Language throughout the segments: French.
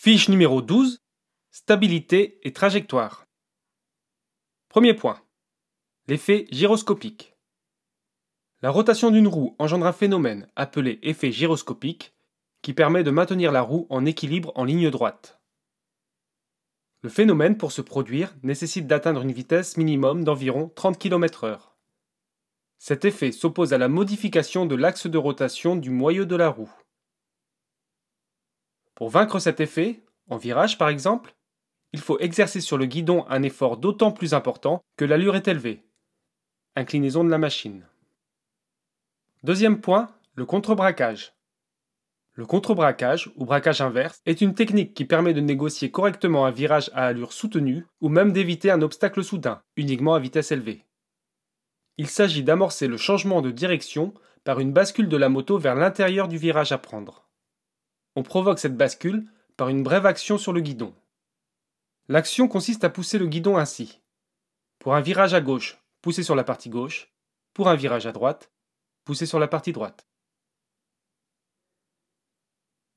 Fiche numéro 12. Stabilité et trajectoire. Premier point. L'effet gyroscopique. La rotation d'une roue engendre un phénomène appelé effet gyroscopique qui permet de maintenir la roue en équilibre en ligne droite. Le phénomène, pour se produire, nécessite d'atteindre une vitesse minimum d'environ 30 km/h. Cet effet s'oppose à la modification de l'axe de rotation du moyeu de la roue. Pour vaincre cet effet, en virage par exemple, il faut exercer sur le guidon un effort d'autant plus important que l'allure est élevée. Inclinaison de la machine. Deuxième point, le contrebraquage. Le contrebraquage, ou braquage inverse, est une technique qui permet de négocier correctement un virage à allure soutenue ou même d'éviter un obstacle soudain, uniquement à vitesse élevée. Il s'agit d'amorcer le changement de direction par une bascule de la moto vers l'intérieur du virage à prendre. On provoque cette bascule par une brève action sur le guidon. L'action consiste à pousser le guidon ainsi. Pour un virage à gauche, poussez sur la partie gauche. Pour un virage à droite, poussez sur la partie droite.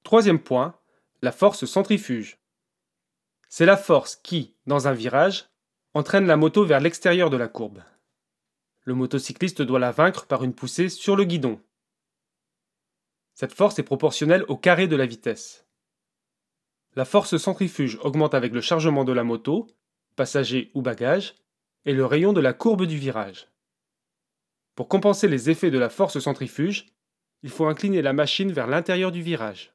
Troisième point, la force centrifuge. C'est la force qui, dans un virage, entraîne la moto vers l'extérieur de la courbe. Le motocycliste doit la vaincre par une poussée sur le guidon. Cette force est proportionnelle au carré de la vitesse. La force centrifuge augmente avec le chargement de la moto, passager ou bagage, et le rayon de la courbe du virage. Pour compenser les effets de la force centrifuge, il faut incliner la machine vers l'intérieur du virage.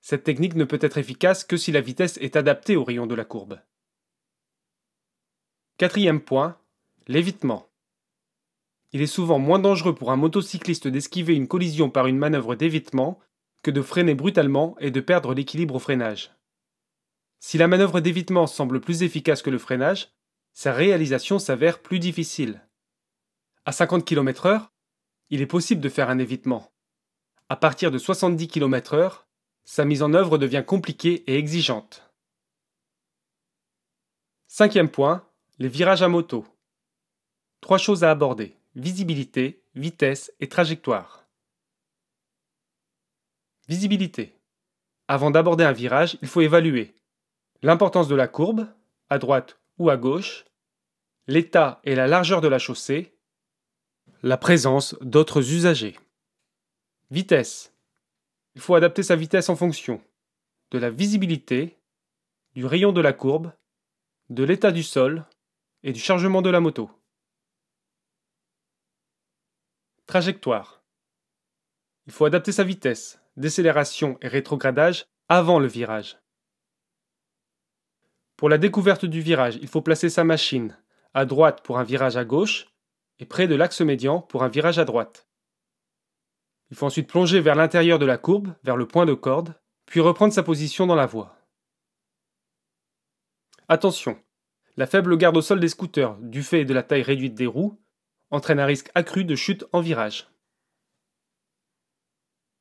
Cette technique ne peut être efficace que si la vitesse est adaptée au rayon de la courbe. Quatrième point, l'évitement. Il est souvent moins dangereux pour un motocycliste d'esquiver une collision par une manœuvre d'évitement que de freiner brutalement et de perdre l'équilibre au freinage. Si la manœuvre d'évitement semble plus efficace que le freinage, sa réalisation s'avère plus difficile. À 50 km/h, il est possible de faire un évitement. À partir de 70 km/h, sa mise en œuvre devient compliquée et exigeante. Cinquième point, les virages à moto. Trois choses à aborder visibilité, vitesse et trajectoire. Visibilité. Avant d'aborder un virage, il faut évaluer l'importance de la courbe, à droite ou à gauche, l'état et la largeur de la chaussée, la présence d'autres usagers. Vitesse. Il faut adapter sa vitesse en fonction de la visibilité, du rayon de la courbe, de l'état du sol et du chargement de la moto. Trajectoire. Il faut adapter sa vitesse, décélération et rétrogradage avant le virage. Pour la découverte du virage, il faut placer sa machine à droite pour un virage à gauche et près de l'axe médian pour un virage à droite. Il faut ensuite plonger vers l'intérieur de la courbe, vers le point de corde, puis reprendre sa position dans la voie. Attention, la faible garde au sol des scooters, du fait de la taille réduite des roues, entraîne un risque accru de chute en virage.